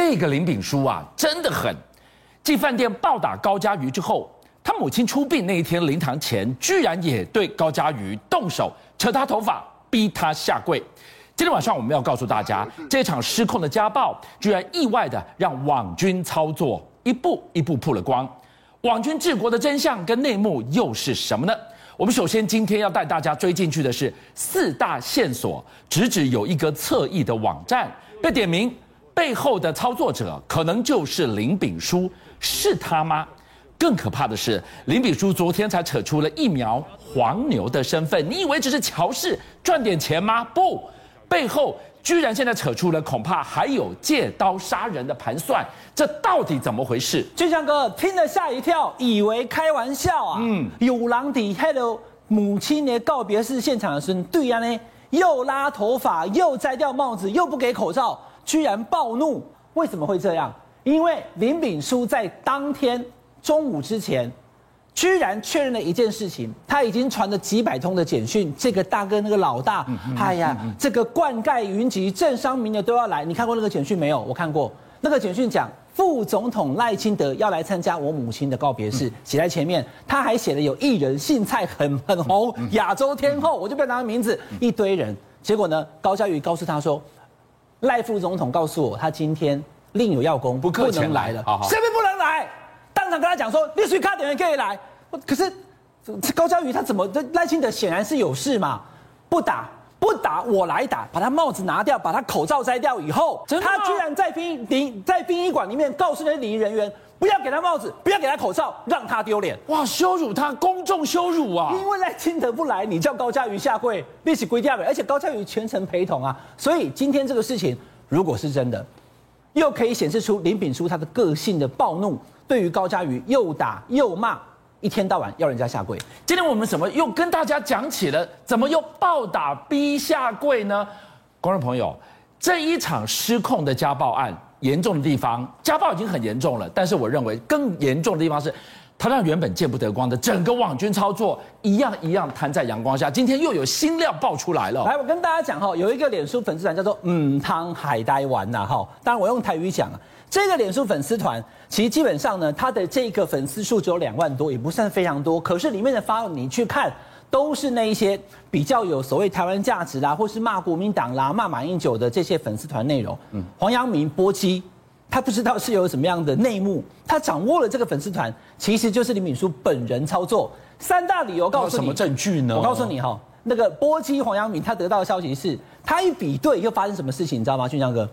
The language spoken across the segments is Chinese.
这个林炳书啊，真的狠。继饭店暴打高嘉瑜之后，他母亲出殡那一天灵堂前，居然也对高嘉瑜动手，扯他头发，逼他下跪。今天晚上我们要告诉大家，这场失控的家暴，居然意外的让网军操作一步一步曝了光。网军治国的真相跟内幕又是什么呢？我们首先今天要带大家追进去的是四大线索，直指有一个侧翼的网站被点名，背后的操作者可能就是林炳书。是他吗？更可怕的是，林炳书昨天才扯出了疫苗黄牛的身份。你以为只是乔氏赚点钱吗？不，背后居然现在扯出了恐怕还有借刀杀人的盘算。这到底怎么回事？俊相哥听了吓一跳，以为开玩笑啊。嗯，有狼底 Hello 母亲的告别式现场的时候，对呀呢，又拉头发，又摘掉帽子，又不给口罩，居然暴怒。为什么会这样？因为林炳书在当天中午之前，居然确认了一件事情，他已经传了几百通的简讯，这个大哥那个老大，哎呀，这个灌溉云集，政商名流都要来。你看过那个简讯没有？我看过，那个简讯讲副总统赖清德要来参加我母亲的告别式，写在前面，他还写了有艺人姓蔡很很红，亚洲天后，我就不要拿名字，一堆人。结果呢，高嘉瑜告诉他说，赖副总统告诉我，他今天。另有要功，不不能来了。谁都不能来？当场跟他讲说，你随卡点可以来。可是高嘉瑜他怎么？这赖清德显然是有事嘛，不打不打，我来打，把他帽子拿掉，把他口罩摘掉以后，他居然在殡仪在殡仪馆里面告诉那些礼仪人员，不要给他帽子，不要给他口罩，让他丢脸。哇，羞辱他，公众羞辱啊！因为赖清德不来，你叫高嘉瑜下跪，历史规定，而且高嘉瑜全程陪同啊。所以今天这个事情如果是真的。又可以显示出林炳书他的个性的暴怒，对于高嘉瑜又打又骂，一天到晚要人家下跪。今天我们怎么又跟大家讲起了，怎么又暴打逼下跪呢？观众朋友，这一场失控的家暴案，严重的地方，家暴已经很严重了，但是我认为更严重的地方是。他让原本见不得光的整个网军操作一样一样摊在阳光下。今天又有新料爆出来了。来，我跟大家讲哈，有一个脸书粉丝团叫做“嗯汤海呆丸”呐哈。当然我用台语讲啊，这个脸书粉丝团其实基本上呢，它的这个粉丝数只有两万多，也不算非常多。可是里面的发你去看，都是那一些比较有所谓台湾价值啦，或是骂国民党啦、骂马英九的这些粉丝团内容。嗯，黄阳明波基。他不知道是有什么样的内幕，他掌握了这个粉丝团，其实就是李敏书本人操作。三大理由告诉你，什么证据呢？我告诉你哈，那个波基黄阳明他得到的消息是，他一比对又发生什么事情，你知道吗？俊江哥，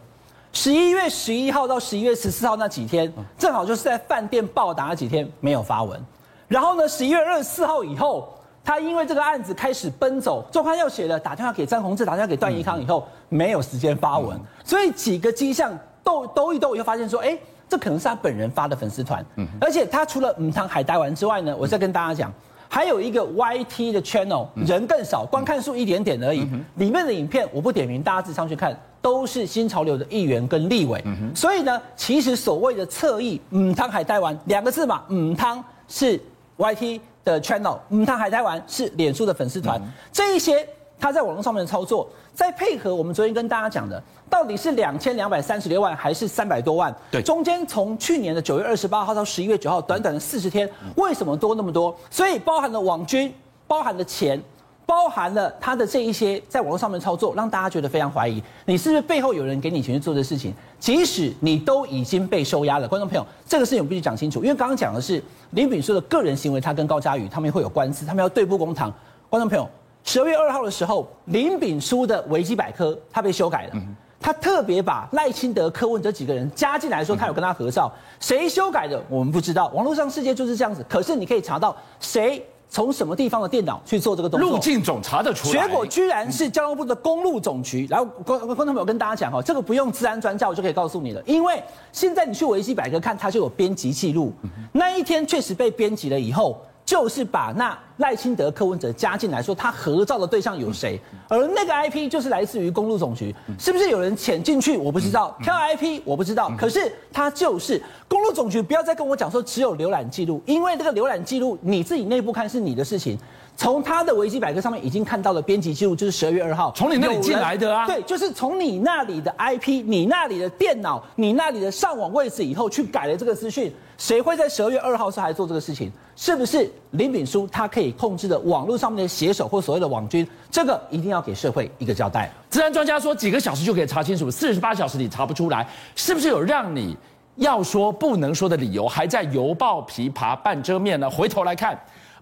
十一月十一号到十一月十四号那几天，正好就是在饭店暴打那几天没有发文。然后呢，十一月二十四号以后，他因为这个案子开始奔走，周刊又写了打电话给张宏志，打电话给段宜康以后，没有时间发文，所以几个迹象。斗斗一斗，以后发现说，哎，这可能是他本人发的粉丝团。嗯，而且他除了五汤海带丸之外呢，我再跟大家讲，还有一个 YT 的 channel，人更少，观看数一点点而已。里面的影片我不点名，大家自己上去看，都是新潮流的议员跟立委。所以呢，其实所谓的侧翼母汤海带丸两个字嘛，母汤是 YT 的 channel，嗯，他还在玩是脸书的粉丝团，这一些。他在网络上面的操作，再配合我们昨天跟大家讲的，到底是两千两百三十六万还是三百多万？对，中间从去年的九月二十八号到十一月九号，短短的四十天，为什么多那么多？所以包含了网军，包含了钱，包含了他的这一些在网络上面操作，让大家觉得非常怀疑，你是不是背后有人给你钱去做这事情？即使你都已经被收押了，观众朋友，这个事情我必须讲清楚，因为刚刚讲的是林炳书的个人行为，他跟高嘉瑜他们会有官司，他们要对簿公堂，观众朋友。十二月二号的时候，林炳书的维基百科他被修改了，他特别把赖清德、柯文哲几个人加进来，说他有跟他合照。谁修改的我们不知道，网络上世界就是这样子。可是你可以查到谁从什么地方的电脑去做这个动作，路径总查得出来。结果居然是交通部的公路总局。然后观观众朋友跟大家讲哈，这个不用治安专家我就可以告诉你了，因为现在你去维基百科看，它就有编辑记录。那一天确实被编辑了以后，就是把那。赖清德、柯文哲加进来，说他合照的对象有谁，而那个 IP 就是来自于公路总局，是不是有人潜进去？我不知道，跳 IP 我不知道，可是他就是公路总局，不要再跟我讲说只有浏览记录，因为这个浏览记录你自己内部看是你的事情。从他的维基百科上面已经看到了编辑记录，就是十二月二号从你那里进来的啊？对，就是从你那里的 IP，你那里的电脑，你那里的上网位置以后去改了这个资讯。谁会在十二月二号时还做这个事情？是不是林炳书他可以控制的网络上面的写手或所谓的网军？这个一定要给社会一个交代。治安专家说几个小时就可以查清楚，四十八小时你查不出来，是不是有让你要说不能说的理由，还在犹抱琵琶半遮面呢？回头来看。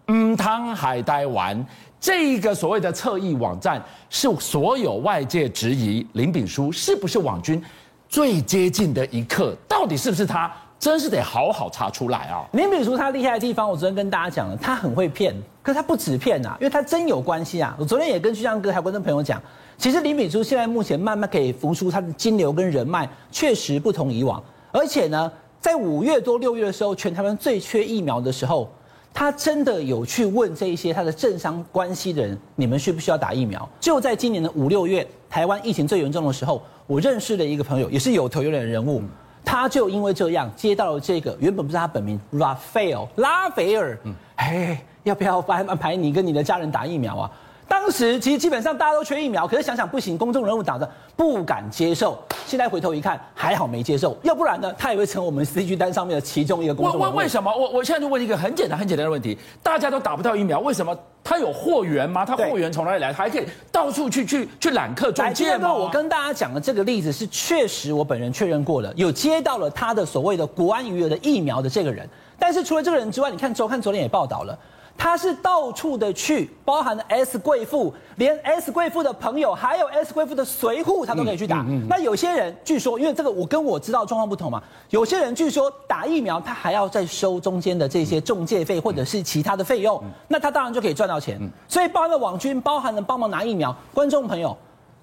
嗯，汤海呆玩这一个所谓的侧翼网站，是所有外界质疑林炳书是不是网军最接近的一刻，到底是不是他？真是得好好查出来啊！林炳书他厉害的地方，我昨天跟大家讲了，他很会骗，可是他不止骗啊，因为他真有关系啊。我昨天也跟俊相哥还有观众朋友讲，其实林炳书现在目前慢慢可以浮出他的金流跟人脉，确实不同以往。而且呢，在五月多六月的时候，全台湾最缺疫苗的时候。他真的有去问这一些他的政商关系的人，你们需不需要打疫苗？就在今年的五六月，台湾疫情最严重的时候，我认识了一个朋友，也是有头有脸的人物，他就因为这样接到了这个原本不是他本名 Raphael 拉斐尔，哎，要不要安排你跟你的家人打疫苗啊？当时其实基本上大家都缺疫苗，可是想想不行，公众人物打的不敢接受。现在回头一看，还好没接受，要不然呢，他也会成我们 CG 单上面的其中一个公众人物。为为什么？我我现在就问一个很简单很简单的问题：大家都打不到疫苗，为什么他有货源吗？他货源从哪里来？他还可以到处去去去揽客中介吗？我跟大家讲的这个例子是确实我本人确认过的，有接到了他的所谓的国安余额的疫苗的这个人。但是除了这个人之外，你看周刊昨天也报道了。他是到处的去，包含了 S 贵妇，连 S 贵妇的朋友，还有 S 贵妇的随扈，他都可以去打。嗯嗯嗯、那有些人据说，因为这个我跟我知道状况不同嘛，有些人据说打疫苗他还要再收中间的这些中介费或者是其他的费用，那他当然就可以赚到钱。所以包含了网军，包含了帮忙拿疫苗，观众朋友。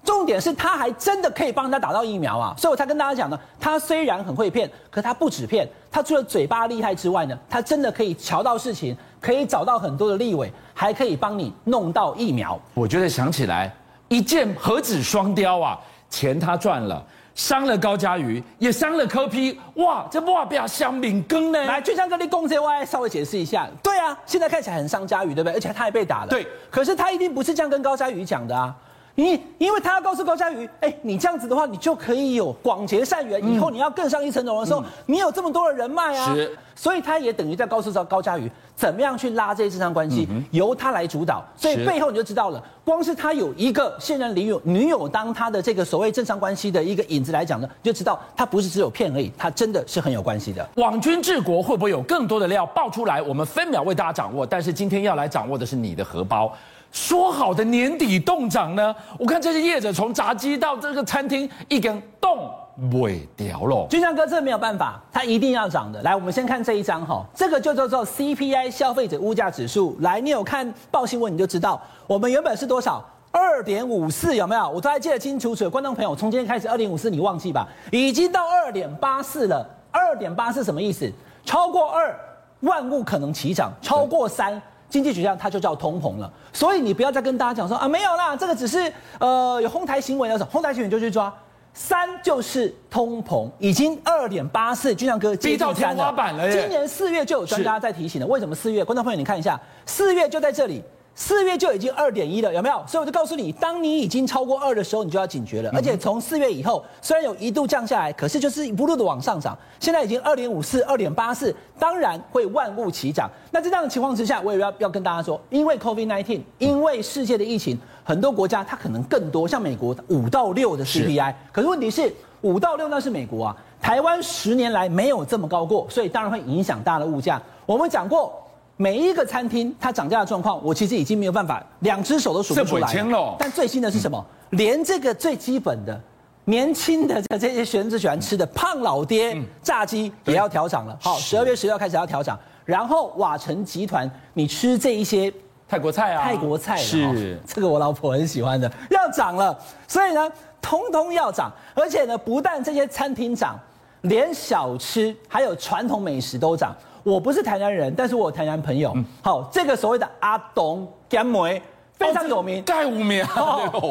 重点是他还真的可以帮他打到疫苗啊，所以我才跟大家讲呢，他虽然很会骗，可他不止骗，他除了嘴巴厉害之外呢，他真的可以瞧到事情，可以找到很多的立委，还可以帮你弄到疫苗。我觉得想起来一箭何止双雕啊，钱他赚了，伤了高嘉瑜，也伤了柯 P，哇，这哇不要香饼羹呢？来，俊相哥，你公这我来稍微解释一下。对啊，现在看起来很伤嘉瑜，对不对？而且他还被打了。对，可是他一定不是这样跟高嘉瑜讲的啊。你因为他要告诉高嘉瑜，哎，你这样子的话，你就可以有广结善缘，以后你要更上一层楼的时候，你有这么多的人脉啊。是，所以他也等于在告诉到高嘉瑜，怎么样去拉这些政商关系，由他来主导。所以背后你就知道了，光是他有一个现任女友女友当他的这个所谓政商关系的一个影子来讲呢，就知道他不是只有骗而已，他真的是很有关系的。网军治国会不会有更多的料爆出来？我们分秒为大家掌握，但是今天要来掌握的是你的荷包。说好的年底冻涨呢？我看这些业者从炸鸡到这个餐厅，一根冻未掉了。俊相哥，这没有办法，它一定要涨的。来，我们先看这一张哈，这个就叫做 CPI 消费者物价指数。来，你有看报新闻你就知道，我们原本是多少？二点五四有没有？我都还记得清楚楚。观众朋友，从今天开始，二点五四你忘记吧？已经到二点八四了。二点八四什么意思？超过二，万物可能齐涨；超过三。经济学上它就叫通膨了，所以你不要再跟大家讲说啊，没有啦，这个只是呃有哄抬行为的时候，哄抬行为就去抓，三就是通膨，已经二点八四，就像哥逼到天花板了耶。今年四月就有专家在提醒了，为什么四月？观众朋友你看一下，四月就在这里。四月就已经二点一了，有没有？所以我就告诉你，当你已经超过二的时候，你就要警觉了。而且从四月以后，虽然有一度降下来，可是就是一路的往上涨。现在已经二点五四、二点八四，当然会万物齐涨。那在这样的情况之下，我也要要跟大家说，因为 COVID nineteen，因为世界的疫情，很多国家它可能更多，像美国五到六的 CPI，可是问题是五到六那是美国啊，台湾十年来没有这么高过，所以当然会影响大的物价。我们讲过。每一个餐厅它涨价的状况，我其实已经没有办法两只手都数不出来了。但最新的是什么？连这个最基本的、年轻的这些学生最喜欢吃的胖老爹炸鸡也要调涨了。好，十二月十六号开始要调涨。然后瓦城集团，你吃这一些泰国菜啊，泰国菜是这个我老婆很喜欢的，要涨了。所以呢，通通要涨，而且呢，不但这些餐厅涨，连小吃还有传统美食都涨。我不是台南人，但是我有台南朋友。好，这个所谓的阿董咸梅非常有名，盖无名。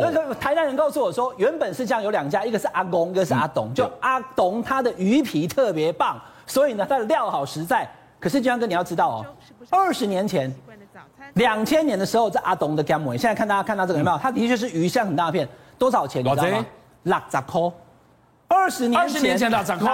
那个台南人告诉我说，原本是这样，有两家，一个是阿公，一个是阿董。就阿董他的鱼皮特别棒，所以呢，他的料好实在。可是俊相哥你要知道哦，二十年前，两千年的时候，这阿董的干梅，现在看大家看到这个有没有？他的确是鱼像很大片，多少钱？你知道吗？六十块。二十年前，二十年前六十块。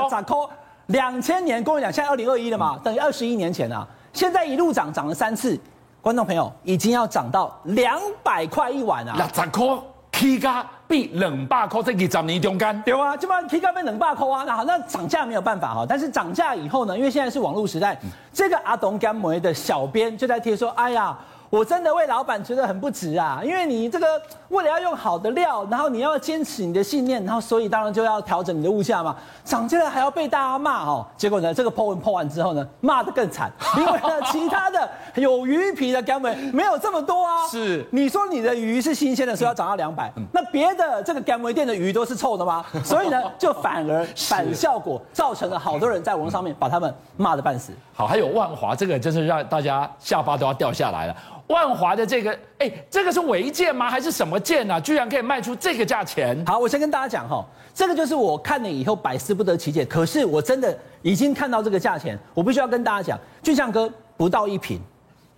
两千年，跟我讲，现在二零二一了嘛，等于二十一年前啊。现在一路涨，涨了三次，观众朋友已经要涨到两百块一碗啊！六十块起价比两百块，在二十年中间对啊，基本上起价比两百块啊。那好，那涨价没有办法哈，但是涨价以后呢，因为现在是网络时代，嗯、这个阿董干梅的小编就在贴说，哎呀。我真的为老板觉得很不值啊，因为你这个为了要用好的料，然后你要坚持你的信念，然后所以当然就要调整你的物价嘛，涨价了还要被大家骂哦。结果呢，这个 po 文 po 完之后呢，骂得更惨，因为呢其他的有鱼皮的干梅没有这么多啊。是，你说你的鱼是新鲜的，所以要涨到两百，那别的这个干梅店的鱼都是臭的吗？所以呢，就反而反效果，造成了好多人在网上面把他们骂得半死。好，还有万华这个，真是让大家下巴都要掉下来了。万华的这个，哎，这个是违建吗？还是什么建啊？居然可以卖出这个价钱？好，我先跟大家讲哈，这个就是我看了以后百思不得其解。可是我真的已经看到这个价钱，我必须要跟大家讲，俊相哥不到一坪，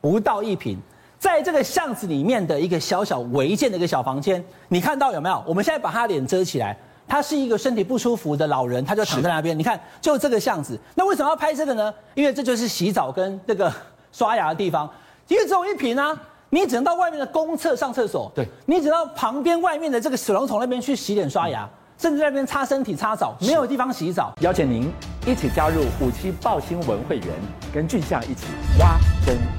不到一坪，在这个巷子里面的一个小小违建的一个小房间，你看到有没有？我们现在把他脸遮起来，他是一个身体不舒服的老人，他就躺在那边。你看，就这个巷子，那为什么要拍这个呢？因为这就是洗澡跟那个刷牙的地方。因为只有一瓶啊，你只能到外面的公厕上厕所，对，你只能到旁边外面的这个水龙头那边去洗脸刷牙，嗯、甚至在那边擦身体擦澡，没有地方洗澡。邀请您一起加入五七报新闻会员，跟俊相一起挖真相。